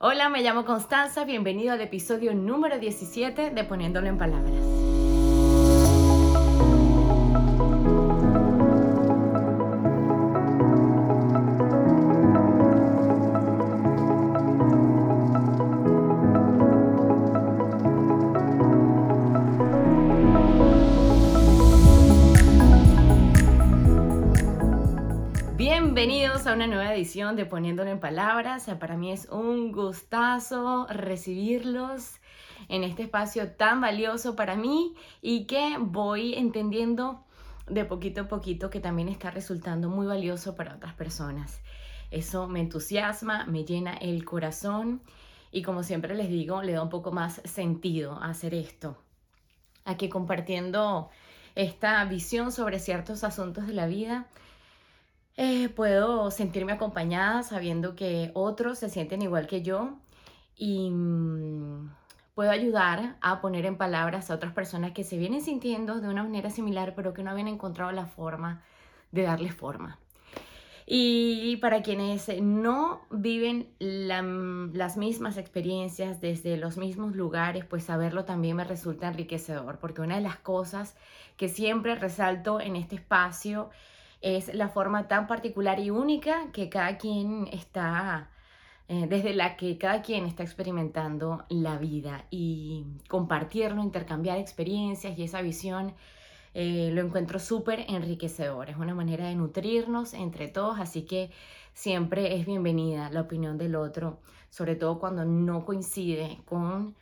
Hola, me llamo Constanza, bienvenido al episodio número 17 de Poniéndolo en Palabras. Edición de Poniéndolo en Palabras. Para mí es un gustazo recibirlos en este espacio tan valioso para mí y que voy entendiendo de poquito a poquito que también está resultando muy valioso para otras personas. Eso me entusiasma, me llena el corazón y como siempre les digo, le da un poco más sentido hacer esto. Aquí compartiendo esta visión sobre ciertos asuntos de la vida eh, puedo sentirme acompañada sabiendo que otros se sienten igual que yo y mm, puedo ayudar a poner en palabras a otras personas que se vienen sintiendo de una manera similar pero que no habían encontrado la forma de darle forma. Y para quienes no viven las mismas experiencias desde los mismos lugares, pues saberlo también me resulta enriquecedor, porque una de las cosas que siempre resalto en este espacio es la forma tan particular y única que cada quien está, eh, desde la que cada quien está experimentando la vida y compartirlo, intercambiar experiencias y esa visión. Eh, lo encuentro súper enriquecedor, es una manera de nutrirnos entre todos, así que siempre es bienvenida la opinión del otro, sobre todo cuando no coincide con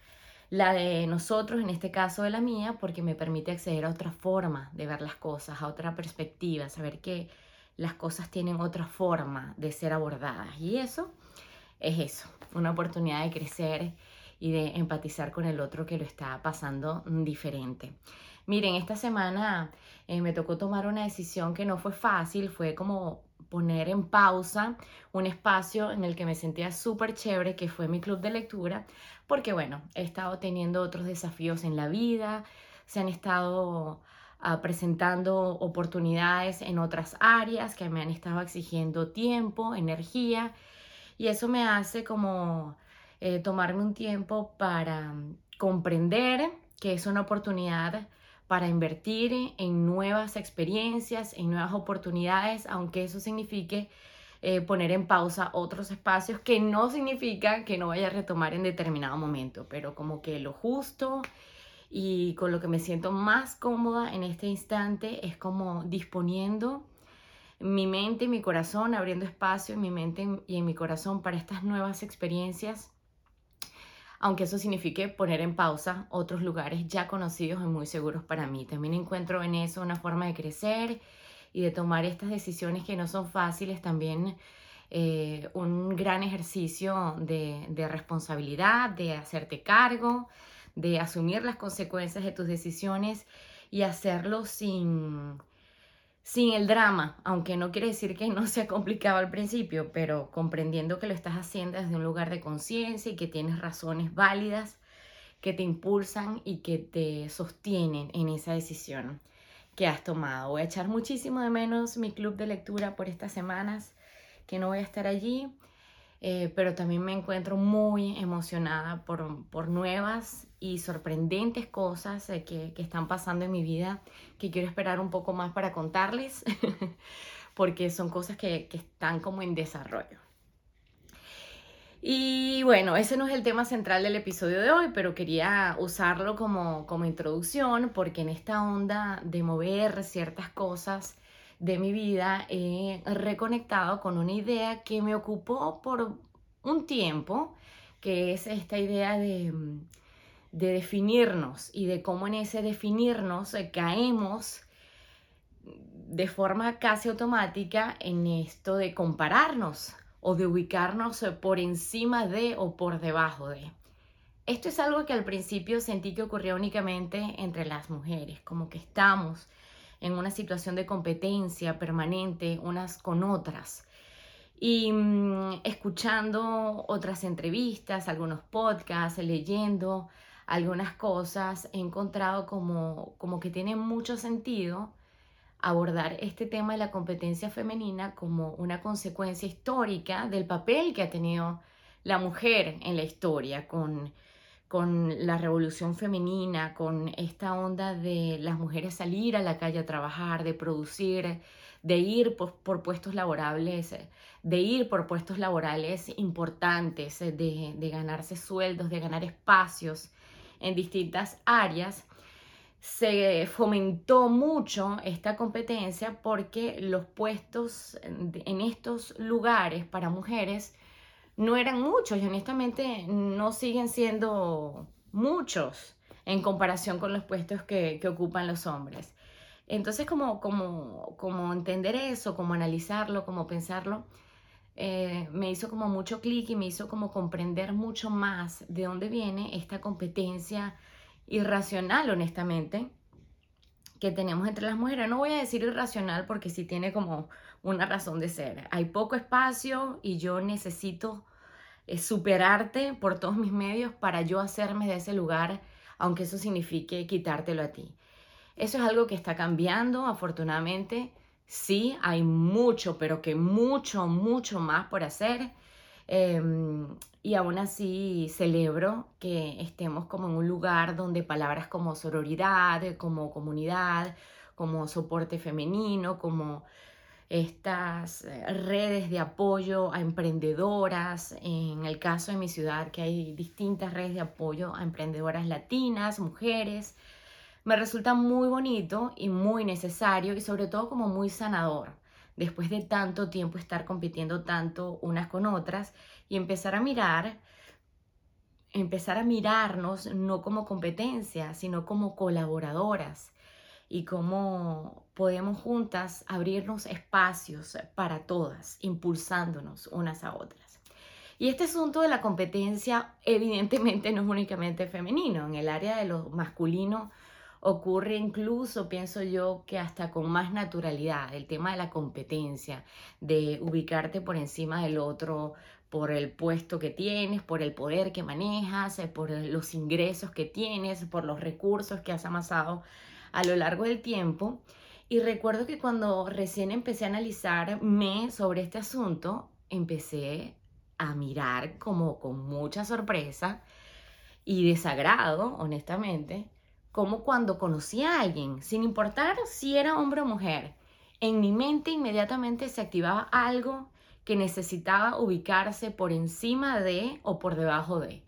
la de nosotros, en este caso de la mía, porque me permite acceder a otra forma de ver las cosas, a otra perspectiva, saber que las cosas tienen otra forma de ser abordadas. Y eso es eso, una oportunidad de crecer y de empatizar con el otro que lo está pasando diferente. Miren, esta semana eh, me tocó tomar una decisión que no fue fácil, fue como poner en pausa un espacio en el que me sentía súper chévere, que fue mi club de lectura, porque bueno, he estado teniendo otros desafíos en la vida, se han estado ah, presentando oportunidades en otras áreas que me han estado exigiendo tiempo, energía, y eso me hace como eh, tomarme un tiempo para comprender que es una oportunidad para invertir en nuevas experiencias, en nuevas oportunidades, aunque eso signifique eh, poner en pausa otros espacios, que no significa que no vaya a retomar en determinado momento, pero como que lo justo y con lo que me siento más cómoda en este instante es como disponiendo mi mente y mi corazón, abriendo espacio en mi mente y en mi corazón para estas nuevas experiencias aunque eso signifique poner en pausa otros lugares ya conocidos y muy seguros para mí. También encuentro en eso una forma de crecer y de tomar estas decisiones que no son fáciles, también eh, un gran ejercicio de, de responsabilidad, de hacerte cargo, de asumir las consecuencias de tus decisiones y hacerlo sin sin el drama, aunque no quiere decir que no sea complicado al principio, pero comprendiendo que lo estás haciendo desde un lugar de conciencia y que tienes razones válidas que te impulsan y que te sostienen en esa decisión que has tomado. Voy a echar muchísimo de menos mi club de lectura por estas semanas que no voy a estar allí, eh, pero también me encuentro muy emocionada por, por nuevas y sorprendentes cosas eh, que, están pasando en mi vida que quiero esperar un poco más para contarles, porque son cosas que, que están como en desarrollo. Y bueno, ese no es el tema central del episodio de hoy, pero quería usarlo como, como introducción porque en esta onda de mover ciertas cosas de mi vida he reconectado con una idea que me ocupó por un tiempo, que es esta idea de, de definirnos y de cómo en ese definirnos eh, caemos de forma casi automática en esto de compararnos o de ubicarnos eh, por encima de o por debajo de. Esto es algo que al principio sentí que ocurría únicamente entre las mujeres, como que estamos en una situación de competencia permanente unas con otras. Y mm, escuchando otras entrevistas, algunos podcasts, leyendo algunas cosas, he encontrado como, como que tiene mucho sentido abordar este tema de la competencia femenina como una consecuencia histórica del papel que ha tenido la mujer en la historia, con, con la revolución femenina, con esta onda de las mujeres salir a la calle a trabajar, de producir, de ir por, puestos laborables, de ir por puestos laborales importantes, de, de ganarse sueldos, de ganar espacios en distintas áreas, se fomentó mucho esta competencia porque los puestos en estos lugares para mujeres no eran muchos y honestamente no siguen siendo muchos en comparación con los puestos que, ocupan los hombres. Entonces, como, como, como entender eso, como analizarlo, como pensarlo, eh, me hizo como mucho clic y me hizo como comprender mucho más de dónde viene esta competencia irracional, honestamente, que tenemos entre las mujeres. No voy a decir irracional porque sí tiene como una razón de ser. Hay poco espacio y yo necesito eh, superarte por todos mis medios para yo hacerme de ese lugar, aunque eso signifique quitártelo a ti. Eso es algo que está cambiando, afortunadamente. Sí, hay mucho, pero que mucho, mucho más por hacer. Em, y aún así celebro que estemos como en un lugar donde palabras como sororidad, como comunidad, como soporte femenino, como estas eh, redes de apoyo a emprendedoras, en el caso de mi ciudad que hay distintas redes de apoyo a emprendedoras latinas, mujeres, me resulta muy bonito y muy necesario y sobre todo como muy sanador después de tanto tiempo estar compitiendo tanto unas con otras y empezar a mirar, empezar a mirarnos no como competencia, sino como colaboradoras y cómo podemos juntas abrirnos espacios para todas, impulsándonos unas a otras. Y este asunto de la competencia evidentemente no es únicamente femenino, en el área de lo masculino ocurre incluso, pienso yo, que hasta con más naturalidad, el tema de la competencia, de ubicarte por encima del otro, por el puesto que tienes, por el poder que manejas, eh, por los ingresos que tienes, por los recursos que has amasado a lo largo del tiempo. Y recuerdo que cuando recién empecé a analizarme sobre este asunto, empecé a mirar como con mucha sorpresa y desagrado, honestamente, como cuando conocí a alguien, sin importar si era hombre o mujer, en mi mente inmediatamente se activaba algo que necesitaba ubicarse por encima de o por debajo de.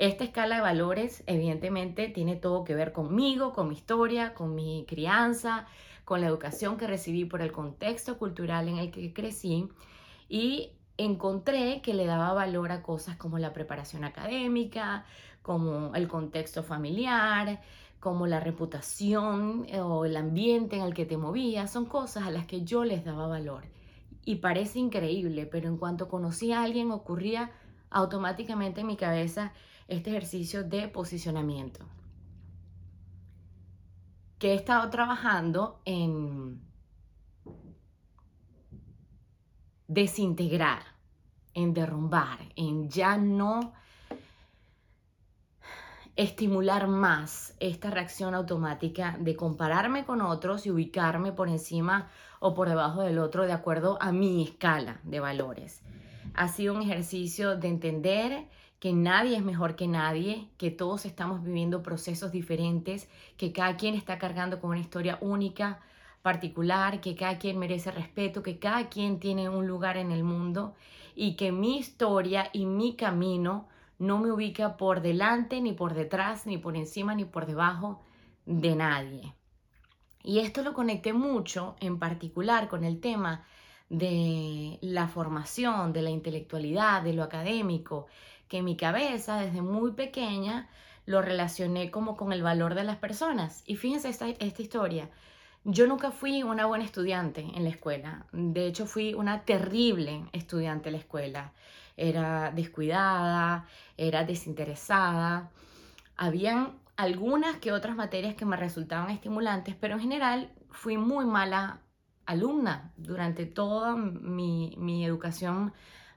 Esta escala de valores evidentemente tiene todo que ver conmigo, con mi historia, con mi crianza, con la educación que recibí por el contexto cultural en el que crecí y encontré que le daba valor a cosas como la preparación académica, como el contexto familiar, como la reputación eh, o el ambiente en el que te movías, son cosas a las que yo les daba valor. Y parece increíble, pero en cuanto conocí a alguien ocurría automáticamente en mi cabeza este ejercicio de posicionamiento. Que he estado trabajando en desintegrar, en derrumbar, en ya no estimular más esta reacción automática de compararme con otros y ubicarme por encima o por debajo del otro de acuerdo a mi escala de valores. Ha sido un ejercicio de entender que nadie es mejor que nadie, que todos estamos viviendo procesos diferentes, que cada quien está cargando con una historia única, particular, que cada quien merece respeto, que cada quien tiene un lugar en el mundo y que mi historia y mi camino no me ubica por delante, ni por detrás, ni por encima, ni por debajo de nadie. Y esto lo conecté mucho, en particular, con el tema de la formación, de la intelectualidad, de lo académico, que en mi cabeza, desde muy pequeña, lo relacioné como con el valor de las personas. Y fíjense esta, esta historia. Yo nunca fui una buena estudiante en la escuela. De hecho, fui una terrible estudiante en la escuela era descuidada, era desinteresada. Habían algunas que otras materias que me resultaban estimulantes, pero en general fui muy mala alumna durante toda mi, mi educación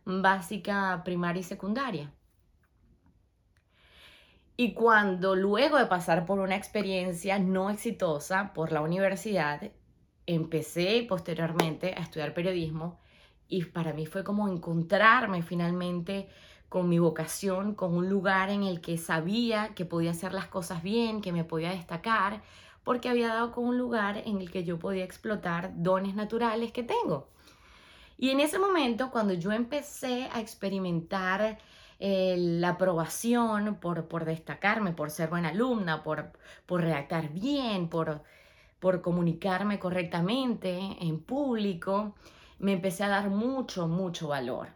básica, primaria y secundaria. Y cuando luego de pasar por una experiencia no exitosa por la universidad, empecé posteriormente a estudiar periodismo y para mí fue como encontrarme finalmente con mi vocación, con un lugar en el que sabía que podía hacer las cosas bien, que me podía destacar, porque había dado con un lugar en el que yo podía explotar dones naturales que tengo. Y en ese momento, cuando yo empecé a experimentar eh, la aprobación por, por destacarme, por ser buena alumna, por, por redactar bien, por, por comunicarme correctamente en público, me empecé a dar mucho, mucho valor.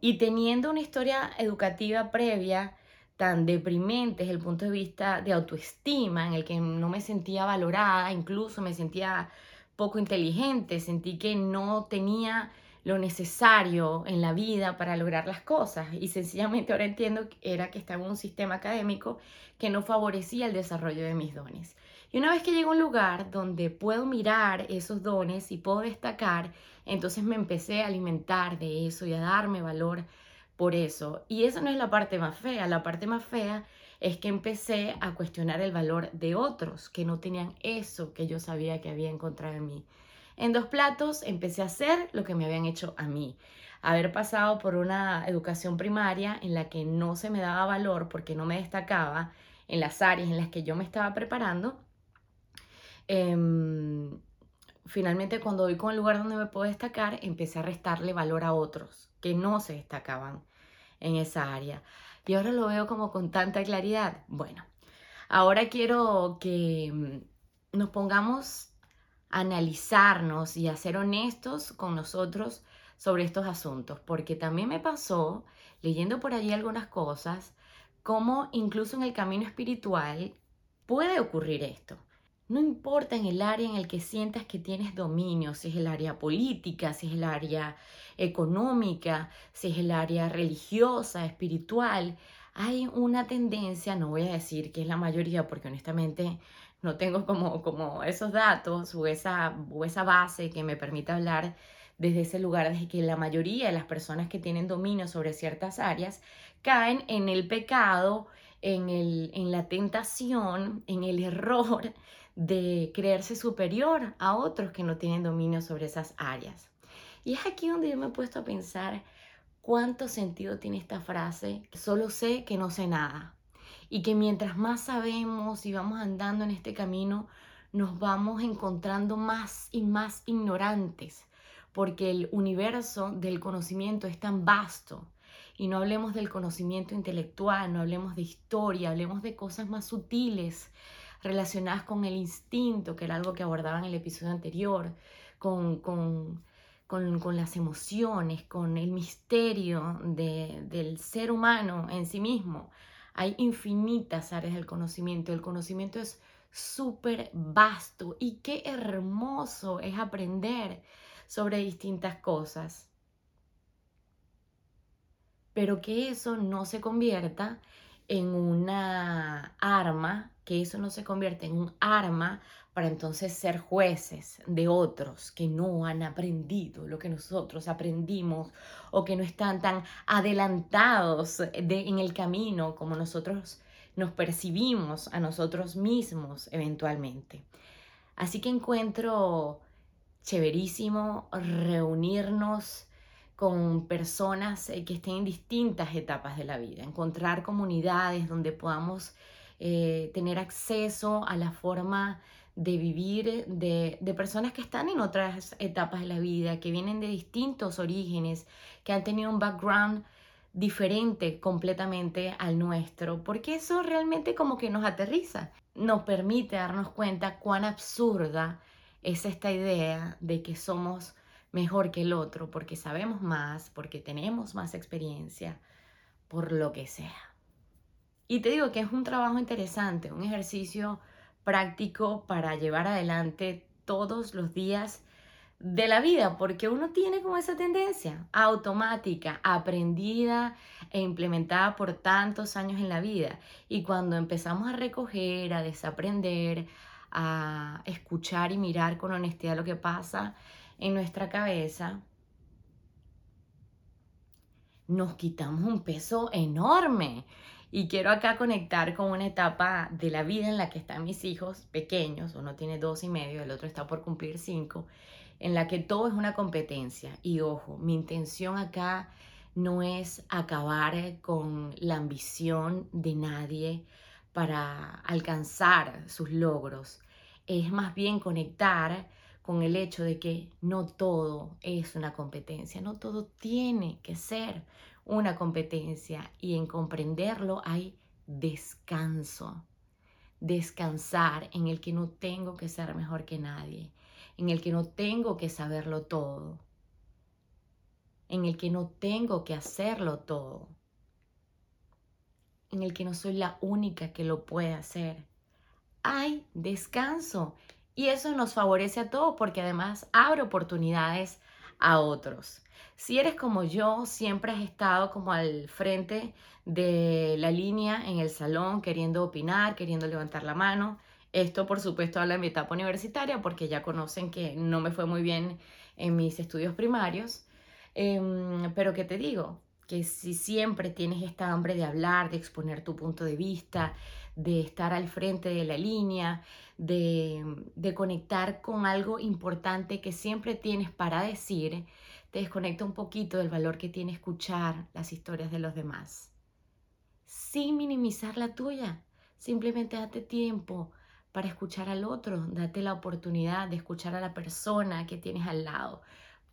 Y teniendo una historia educativa previa tan deprimente desde el punto de vista de autoestima, en el que no me sentía valorada, incluso me sentía poco inteligente, sentí que no tenía lo necesario en la vida para lograr las cosas y sencillamente ahora entiendo que era que estaba en un sistema académico que no favorecía el desarrollo de mis dones. Y una vez que llego a un lugar donde puedo mirar esos dones y puedo destacar, entonces me empecé a alimentar de eso y a darme valor por eso. Y eso no es la parte más fea, la parte más fea es que empecé a cuestionar el valor de otros que no tenían eso que yo sabía que había encontrado en mí. En dos platos empecé a hacer lo que me habían hecho a mí. Haber pasado por una educación primaria en la que no se me daba valor porque no me destacaba en las áreas en las que yo me estaba preparando. Em, finalmente cuando voy con el lugar donde me puedo destacar, empecé a restarle valor a otros que no se destacaban en esa área. Y ahora lo veo como con tanta claridad. Bueno, ahora quiero que mm, nos pongamos analizarnos y a ser honestos con nosotros sobre estos asuntos, porque también me pasó, leyendo por allí algunas cosas, cómo incluso en el camino espiritual puede ocurrir esto. No importa en el área en el que sientas que tienes dominio, si es el área política, si es el área económica, si es el área religiosa, espiritual, hay una tendencia, no voy a decir que es la mayoría, porque honestamente no tengo como, como esos datos o esa, o esa base que me permita hablar desde ese lugar, desde que la mayoría de las personas que tienen dominio sobre ciertas áreas caen en el pecado, en, el, en la tentación, en el error de creerse superior a otros que no tienen dominio sobre esas áreas. Y es aquí donde yo me he puesto a pensar cuánto sentido tiene esta frase, solo sé que no sé nada y que mientras más sabemos y vamos andando en este camino, nos vamos encontrando más y más ignorantes, porque el universo del conocimiento es tan vasto. Y no hablemos del conocimiento intelectual, no hablemos de historia, hablemos de cosas más sutiles relacionadas con el instinto, que era algo que abordaba en el episodio anterior, con, con, con, las emociones, con el misterio del ser humano en sí mismo. Hay infinitas áreas del conocimiento. El conocimiento es súper vasto y qué hermoso es aprender sobre distintas cosas. Pero que eso no se convierta en una arma, que eso no se convierta en un arma para entonces ser jueces de otros que no han aprendido lo que nosotros aprendimos o que no están tan adelantados en el camino como nosotros nos percibimos a nosotros mismos eventualmente. Así que encuentro chéverísimo reunirnos con personas eh, que estén en distintas etapas de la vida, encontrar comunidades donde podamos eh, tener acceso a la forma de vivir de, de, personas que están en otras etapas de la vida, que vienen de distintos orígenes, que han tenido un background diferente completamente al nuestro, porque eso realmente como que nos aterriza, nos permite darnos cuenta cuán absurda es esta idea de que somos mejor que el otro, porque sabemos más, porque tenemos más experiencia, por lo que sea. Y te digo que es un trabajo interesante, un ejercicio práctico para llevar adelante todos los días de la vida, porque uno tiene como esa tendencia automática, aprendida e implementada por tantos años en la vida. Y cuando empezamos a recoger, a desaprender, a escuchar y mirar con honestidad lo que pasa en nuestra cabeza, nos quitamos un peso enorme. Y quiero acá conectar con una etapa de la vida en la que están mis hijos pequeños, uno tiene dos y medio, el otro está por cumplir cinco, en la que todo es una competencia. Y ojo, mi intención acá no es acabar con la ambición de nadie para alcanzar sus logros, es más bien conectar con el hecho de que no todo es una competencia, no todo tiene que ser una competencia y en comprenderlo hay descanso, descansar en el que no tengo que ser mejor que nadie, en el que no tengo que saberlo todo, en el que no tengo que hacerlo todo, en el que no soy la única que lo puede hacer. Hay descanso y eso nos favorece a todos porque además abre oportunidades a otros. Si eres como yo, siempre has estado como al frente de la línea en el salón, queriendo opinar, queriendo levantar la mano. Esto, por supuesto, habla de mi etapa universitaria porque ya conocen que no me fue muy bien en mis estudios primarios. Em, pero ¿qué te digo? Que si siempre tienes esta hambre de hablar, de exponer tu punto de vista, de estar al frente de la línea, de, de conectar con algo importante que siempre tienes para decir, te desconecta un poquito del valor que tiene escuchar las historias de los demás. Sin minimizar la tuya, simplemente date tiempo para escuchar al otro, date la oportunidad de escuchar a la persona que tienes al lado,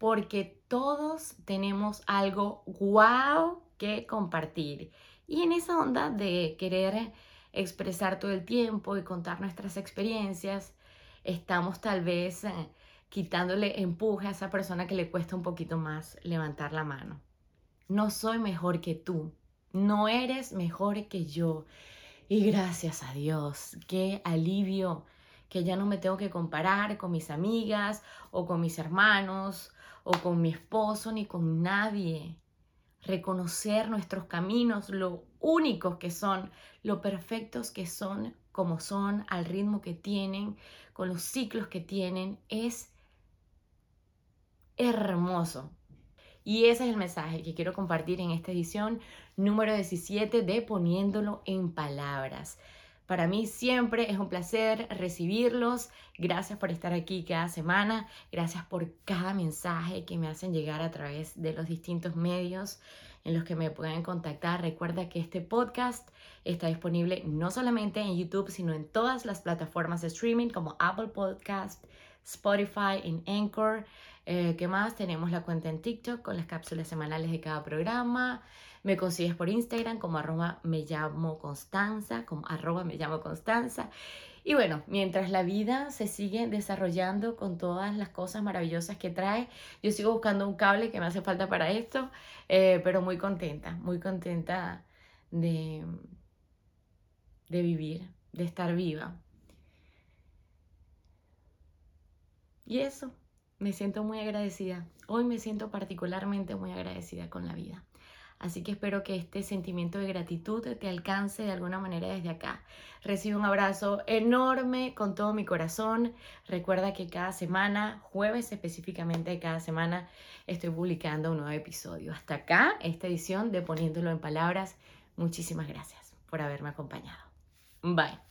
porque todos tenemos algo guau que compartir. Y en esa onda de querer expresar todo el tiempo y contar nuestras experiencias, estamos tal vez eh, quitándole empuje a esa persona que le cuesta un poquito más levantar la mano. No soy mejor que tú, no eres mejor que yo. Y gracias a Dios, qué alivio que ya no me tengo que comparar con mis amigas o con mis hermanos o con mi esposo ni con nadie. Reconocer nuestros caminos, lo únicos que son, lo perfectos que son, como son, al ritmo que tienen, con los ciclos que tienen, es hermoso. Y ese es el mensaje que quiero compartir en esta edición número 17 de Poniéndolo en Palabras. Para mí siempre es un placer recibirlos. Gracias por estar aquí cada semana. Gracias por cada mensaje que me hacen llegar a través de los distintos medios en los que me pueden contactar. Recuerda que este podcast está disponible no solamente en YouTube, sino en todas las plataformas de streaming como Apple Podcast, Spotify, en Anchor. Eh, ¿Qué más? Tenemos la cuenta en TikTok con las cápsulas semanales de cada programa. Me consigues por Instagram como arroba me llamo Constanza, como arroba me llamo Constanza. Y bueno, mientras la vida se sigue desarrollando con todas las cosas maravillosas que trae, yo sigo buscando un cable que me hace falta para esto, eh, pero muy contenta, muy contenta de, de vivir, de estar viva. Y eso, me siento muy agradecida. Hoy me siento particularmente muy agradecida con la vida. Así que espero que este sentimiento de gratitud te alcance de alguna manera desde acá. Recibe un abrazo enorme con todo mi corazón. Recuerda que cada semana, jueves específicamente cada semana, estoy publicando un nuevo episodio. Hasta acá, esta edición de Poniéndolo en Palabras. Muchísimas gracias por haberme acompañado. Bye.